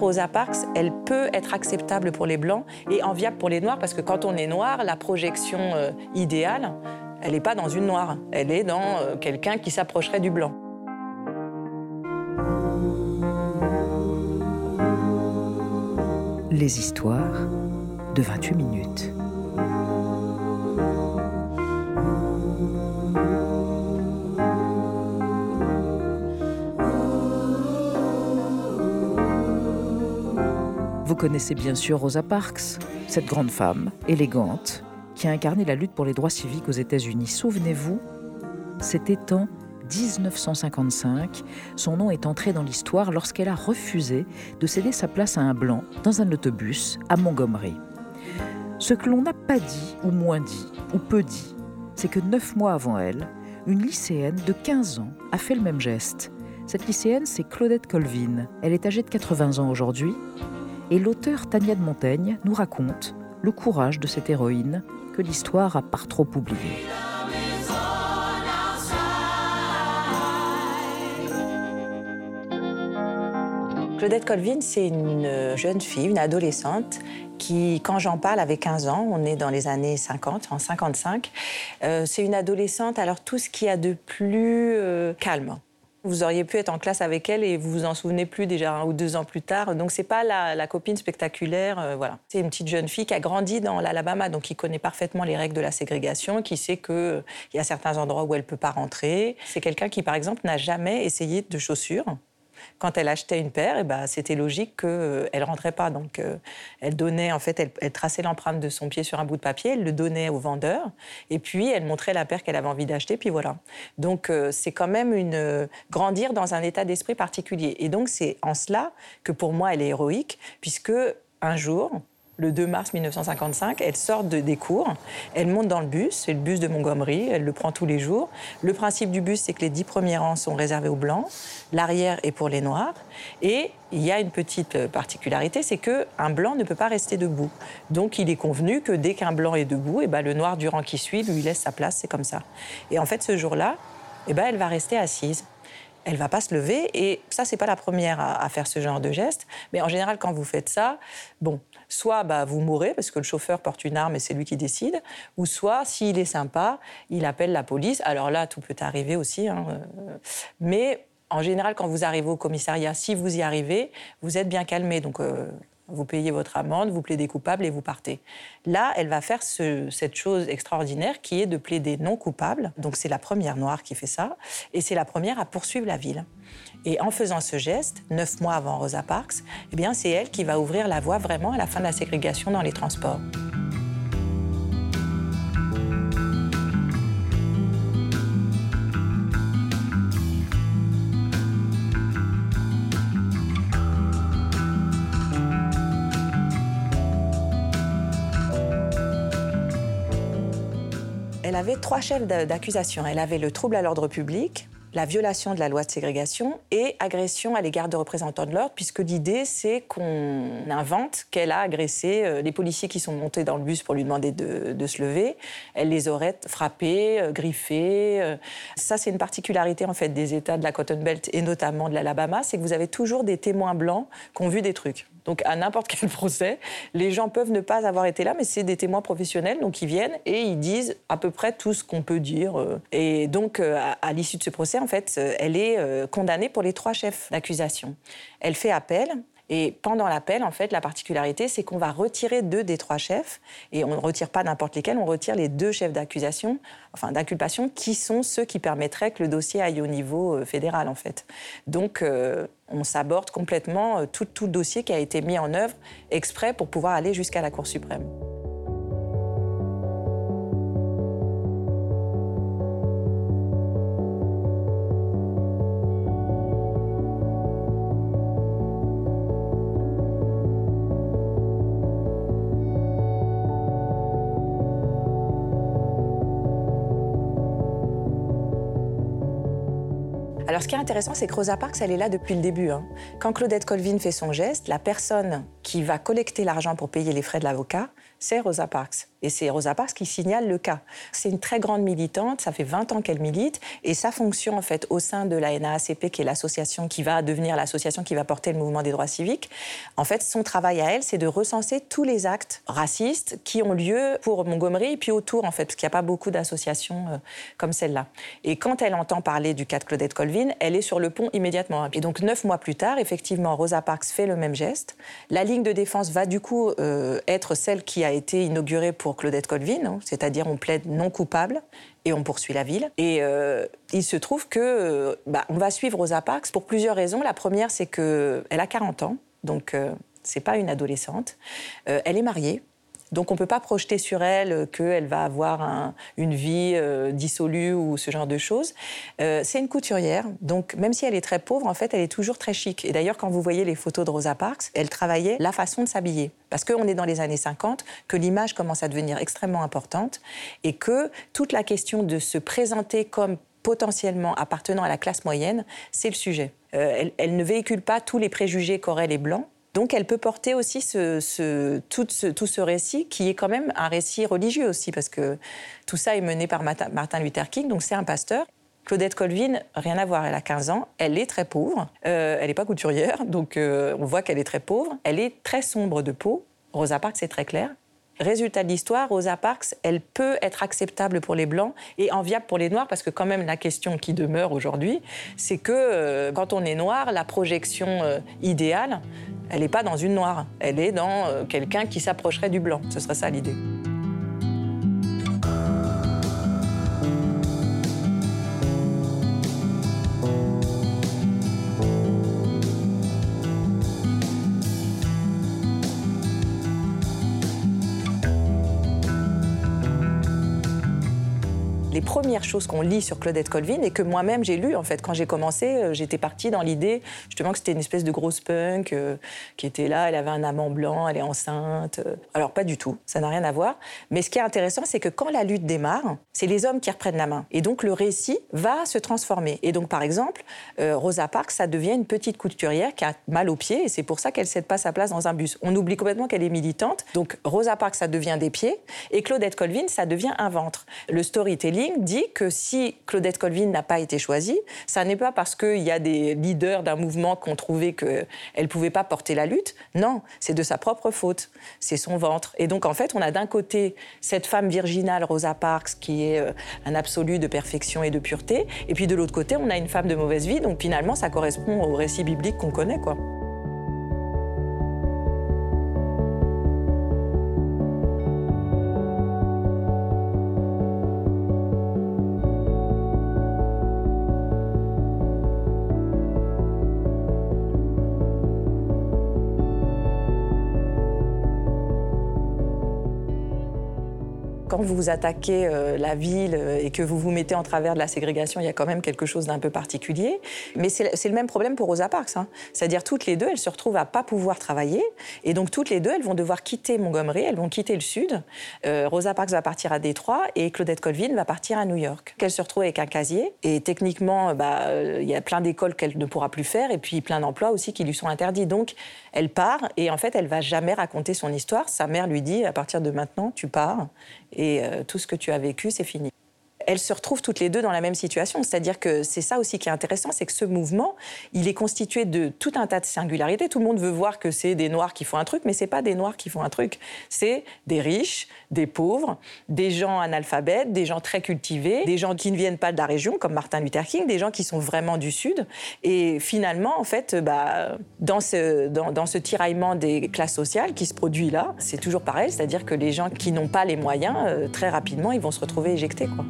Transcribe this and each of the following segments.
Rosa Parks, elle peut être acceptable pour les blancs et enviable pour les noirs parce que quand on est noir, la projection euh, idéale, elle n'est pas dans une noire, elle est dans euh, quelqu'un qui s'approcherait du blanc. Les histoires de 28 minutes. Vous connaissez bien sûr Rosa Parks, cette grande femme, élégante, qui a incarné la lutte pour les droits civiques aux États-Unis. Souvenez-vous, c'était en 1955. Son nom est entré dans l'histoire lorsqu'elle a refusé de céder sa place à un blanc dans un autobus à Montgomery. Ce que l'on n'a pas dit, ou moins dit, ou peu dit, c'est que neuf mois avant elle, une lycéenne de 15 ans a fait le même geste. Cette lycéenne, c'est Claudette Colvin. Elle est âgée de 80 ans aujourd'hui. Et l'auteur Tania de Montaigne nous raconte le courage de cette héroïne que l'histoire a par trop oublié. Claudette Colvin, c'est une jeune fille, une adolescente qui, quand j'en parle, avait 15 ans, on est dans les années 50, en 55, euh, c'est une adolescente, alors tout ce qu'il y a de plus euh, calme. Vous auriez pu être en classe avec elle et vous vous en souvenez plus déjà un ou deux ans plus tard. Donc c'est pas la, copine spectaculaire, euh, voilà. C'est une petite jeune fille qui a grandi dans l'Alabama, donc qui connaît parfaitement les règles de la ségrégation, qui sait qu'il y a certains endroits où elle peut pas rentrer. C'est quelqu'un qui, par exemple, n'a jamais essayé de chaussures quand elle achetait une paire, eh ben, c'était logique qu'elle euh, ne rentrait pas. Donc, euh, elle donnait, en fait, elle, traçait l'empreinte de son pied sur un bout de papier, elle le donnait au vendeur, et puis elle montrait la paire qu'elle avait envie d'acheter, puis voilà. Donc, euh, c'est quand même une grandir dans un état d'esprit particulier. Et donc, c'est en cela que pour moi, elle est héroïque, puisque un jour, le 2 mars 1955. Elle sort de, des cours, elle monte dans le bus, c'est le bus de Montgomery, elle le prend tous les jours. Le principe du bus, c'est que les dix premiers rangs sont réservés aux blancs, l'arrière est pour les noirs. Et il y a une petite particularité, c'est qu'un blanc ne peut pas rester debout. Donc il est convenu que dès qu'un blanc est debout, et eh ben, le noir du rang qui suit lui laisse sa place, c'est comme ça. Et en fait, ce jour-là, et eh ben, elle va rester assise elle va pas se lever. Et ça, c'est pas la première à, faire ce genre de geste. Mais en général, quand vous faites ça, bon, soit bah, vous mourrez parce que le chauffeur porte une arme et c'est lui qui décide, ou soit, s'il est sympa, il appelle la police. Alors là, tout peut arriver aussi. Hein, euh, mais en général, quand vous arrivez au commissariat, si vous y arrivez, vous êtes bien calmé. Donc, euh, vous payez votre amende, vous plaidez coupable et vous partez. Là, elle va faire cette chose extraordinaire qui est de plaider non coupable. Donc c'est la première noire qui fait ça. Et c'est la première à poursuivre la ville. Et en faisant ce geste, neuf mois avant Rosa Parks, eh c'est elle qui va ouvrir la voie vraiment à la fin de la ségrégation dans les transports. Avait trois chefs d'accusation. Elle avait le trouble à l'ordre public, la violation de la loi de ségrégation et agression à l'égard de représentants de l'ordre, puisque l'idée, c'est qu'on invente qu'elle a agressé euh, les policiers qui sont montés dans le bus pour lui demander de, se lever. Elle les aurait frappés, euh, griffés. Euh. Ça, c'est une particularité, en fait, des États de la Cotton Belt et notamment de l'Alabama, c'est que vous avez toujours des témoins blancs qui ont vu des trucs. Donc à n'importe quel procès, les gens peuvent ne pas avoir été là, mais c'est des témoins professionnels, donc ils viennent et ils disent à peu près tout ce qu'on peut dire. Euh. Et donc euh, à, l'issue de ce procès, en fait, euh, elle est condamnée pour les trois chefs d'accusation. Elle fait appel. Et pendant l'appel, en fait, la particularité, c'est qu'on va retirer deux des trois chefs, et on ne retire pas n'importe lesquels, on retire les deux chefs d'accusation, enfin d'inculpation, qui sont ceux qui permettraient que le dossier aille au niveau fédéral, en fait. Donc, on s'aborde complètement euh, tout, tout le dossier qui a été mis en œuvre exprès pour pouvoir aller jusqu'à la Cour suprême. Alors, ce qui est intéressant, c'est que Rosa Parks, elle est là depuis le début. Hein. Quand Claudette Colvin fait son geste, la personne qui va collecter l'argent pour payer les frais de l'avocat, c'est Rosa Parks. Et c'est Rosa Parks qui signale le cas. C'est une très grande militante, ça fait 20 ans qu'elle milite, et sa fonction, en fait, au sein de la NAACP, qui est l'association qui va devenir l'association qui va porter le mouvement des droits civiques, en fait, son travail à elle, c'est de recenser tous les actes racistes qui ont lieu pour Montgomery, et puis autour, en fait, parce qu'il n'y a pas beaucoup d'associations euh, comme celle-là. Et quand elle entend parler du cas de Claudette Colvin, elle est sur le pont immédiatement. Et donc, neuf mois plus tard, effectivement, Rosa Parks fait le même geste. La ligne de défense va du coup euh, être celle qui a été inaugurée pour Claudette Colvin, hein, c'est-à-dire on plaide non coupable et on poursuit la ville. Et euh, il se trouve que euh, bah, on va suivre Rosa Parks pour plusieurs raisons. La première, c'est qu'elle a 40 ans, donc c'est pas une adolescente. elle est mariée. Donc on ne peut pas projeter sur elle qu'elle va avoir une vie euh, dissolue ou ce genre de choses. Euh, c'est une couturière, donc même si elle est très pauvre, en fait, elle est toujours très chic. Et d'ailleurs, quand vous voyez les photos de Rosa Parks, elle travaillait la façon de s'habiller. Parce qu'on est dans les années 50, que l'image commence à devenir extrêmement importante et que toute la question de se présenter comme potentiellement appartenant à la classe moyenne, c'est le sujet. Euh, elle, elle, ne véhicule pas tous les préjugés qu'auraient les Blancs, donc elle peut porter aussi tout, ce, récit qui est quand même un récit religieux aussi, parce que tout ça est mené par Martin Luther King, donc c'est un pasteur. Claudette Colvin, rien à voir, elle a 15 ans, elle est très pauvre, euh, elle n'est pas couturière, donc euh, on voit qu'elle est très pauvre, elle est très sombre de peau, Rosa Parks c'est très clair. Résultat de l'histoire, Rosa Parks, elle peut être acceptable pour les Blancs et enviable pour les Noirs, parce que quand même la question qui demeure aujourd'hui, c'est que euh, quand on est noir, la projection idéale, elle n'est pas dans une noire, elle est dans euh, quelqu'un qui s'approcherait du blanc. Ce serait ça l'idée. Premières choses qu'on lit sur Claudette Colvin et que moi-même j'ai lu en fait quand j'ai commencé, euh, j'étais partie dans l'idée justement que c'était une espèce de grosse punk euh, qui était là, elle avait un amant blanc, elle est enceinte. Euh. Alors pas du tout, ça n'a rien à voir. Mais ce qui est intéressant, c'est que quand la lutte démarre, c'est les hommes qui reprennent la main et donc le récit va se transformer. Et donc par exemple, Rosa Parks, ça devient une petite couturière qui a mal aux pieds et c'est pour ça qu'elle cède pas sa place dans un bus. On oublie complètement qu'elle est militante. Donc Rosa Parks, ça devient des pieds et Claudette Colvin, ça devient un ventre. Le storytelling dit que si Claudette Colvin n'a pas été choisie, ça n'est pas parce qu'il y a des leaders d'un mouvement qui ont trouvé qu'elle ne pouvait pas porter la lutte. Non, c'est de sa propre faute. C'est son ventre. Et donc, en fait, on a d'un côté cette femme virginale, Rosa Parks, qui est euh, un absolu de perfection et de pureté. Et puis de l'autre côté, on a une femme de mauvaise vie. Donc finalement, ça correspond au récit biblique qu'on connaît, quoi. Quand vous attaquez euh, la ville euh, et que vous vous mettez en travers de la ségrégation, il y a quand même quelque chose d'un peu particulier. Mais c'est le même problème pour Rosa Parks. Hein. C'est-à-dire toutes les deux, elles se retrouvent à pas pouvoir travailler. Et donc toutes les deux, elles vont devoir quitter Montgomery, elles vont quitter le sud. Euh, Rosa Parks va partir à Détroit et Claudette Colvin va partir à New York. Elle se retrouve avec un casier. Et techniquement, bah, il y a plein d'écoles qu'elle ne pourra plus faire et puis plein d'emplois aussi qui lui sont interdits. Donc elle part et en fait, elle va jamais raconter son histoire. Sa mère lui dit à partir de maintenant, tu pars et euh, tout ce que tu as vécu, c'est fini elles se retrouvent toutes les deux dans la même situation. C'est-à-dire que c'est ça aussi qui est intéressant, c'est que ce mouvement, il est constitué de tout un tas de singularités. Tout le monde veut voir que c'est des Noirs qui font un truc, mais c'est pas des Noirs qui font un truc. C'est des riches, des pauvres, des gens analphabètes, des gens très cultivés, des gens qui ne viennent pas de la région, comme Martin Luther King, des gens qui sont vraiment du Sud. Et finalement, en fait, bah, dans, ce, dans, ce tiraillement des classes sociales qui se produit là, c'est toujours pareil, c'est-à-dire que les gens qui n'ont pas les moyens, euh, très rapidement, ils vont se retrouver éjectés. Quoi.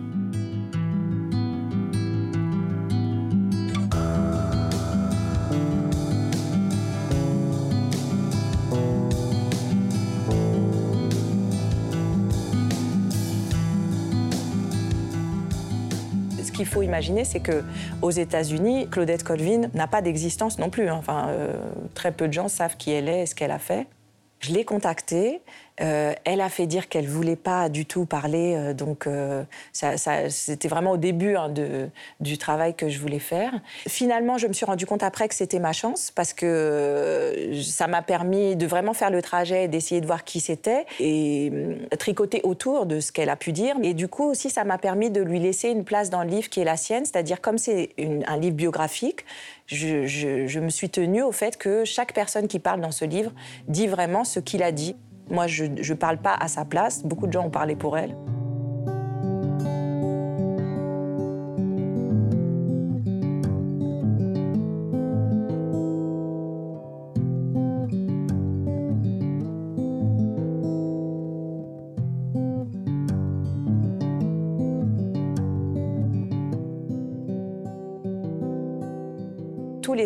Qu'il faut imaginer, c'est que aux États-Unis, Claudette Colvin n'a pas d'existence non plus. Hein. Enfin, euh, très peu de gens savent qui elle est et ce qu'elle a fait. Je l'ai contactée Euh, elle a fait dire qu'elle voulait pas du tout parler, euh, donc euh, c'était vraiment au début hein, du travail que je voulais faire. Finalement, je me suis rendu compte après que c'était ma chance parce que ça m'a permis de vraiment faire le trajet, d'essayer de voir qui c'était et tricoter autour de ce qu'elle a pu dire. Et du coup aussi, ça m'a permis de lui laisser une place dans le livre qui est la sienne, c'est-à-dire comme c'est un livre biographique, je, je me suis tenue au fait que chaque personne qui parle dans ce livre dit vraiment ce qu'il a dit. Moi, je ne parle pas à sa place. Beaucoup de gens ont parlé pour elle.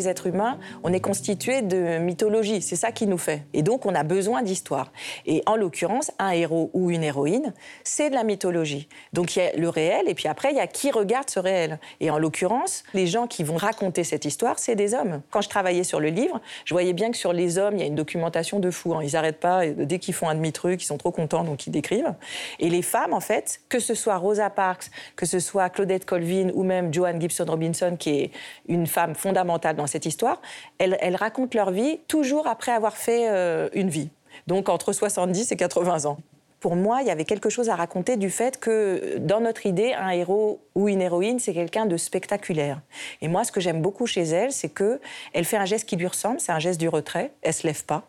Les êtres humains, on est constitué de mythologie. C'est ça qui nous fait. Et donc, on a besoin d'histoire. Et en l'occurrence, un héros ou une héroïne, c'est de la mythologie. Donc, il y a le réel, et puis après, il y a qui regarde ce réel. Et en l'occurrence, les gens qui vont raconter cette histoire, c'est des hommes. Quand je travaillais sur le livre, je voyais bien que sur les hommes, il y a une documentation de fou. Hein. Ils n'arrêtent pas. Dès qu'ils font un demi-truc, ils sont trop contents, donc ils décrivent. Et les femmes, en fait, que ce soit Rosa Parks, que ce soit Claudette Colvin ou même Joanne Gibson Robinson, qui est une femme fondamentale dans cette histoire, elles, racontent leur vie toujours après avoir fait euh, une vie. Donc entre 70 et 80 ans. Pour moi, il y avait quelque chose à raconter du fait que dans notre idée, un héros ou une héroïne, c'est quelqu'un de spectaculaire. Et moi, ce que j'aime beaucoup chez elle, c'est que elle fait un geste qui lui ressemble, c'est un geste du retrait. Elle se lève pas.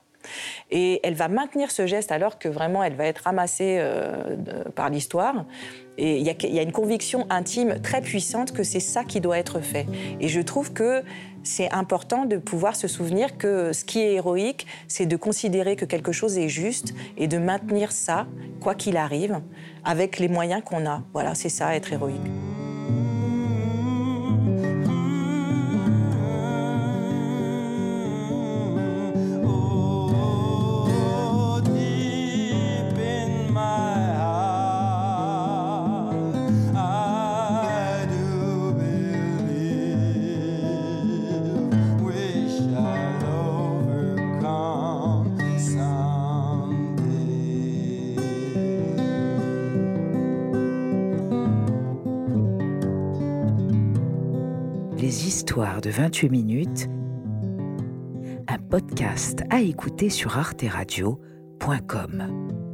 Et elle va maintenir ce geste alors que vraiment elle va être ramassée euh, par l'histoire. Et il y, a une conviction intime très puissante que c'est ça qui doit être fait. Et je trouve que c'est important de pouvoir se souvenir que ce qui est héroïque, c'est de considérer que quelque chose est juste et de maintenir ça, quoi qu'il arrive, avec les moyens qu'on a. Voilà, c'est ça, être héroïque. De 28 minutes, un podcast à écouter sur arteradio.com.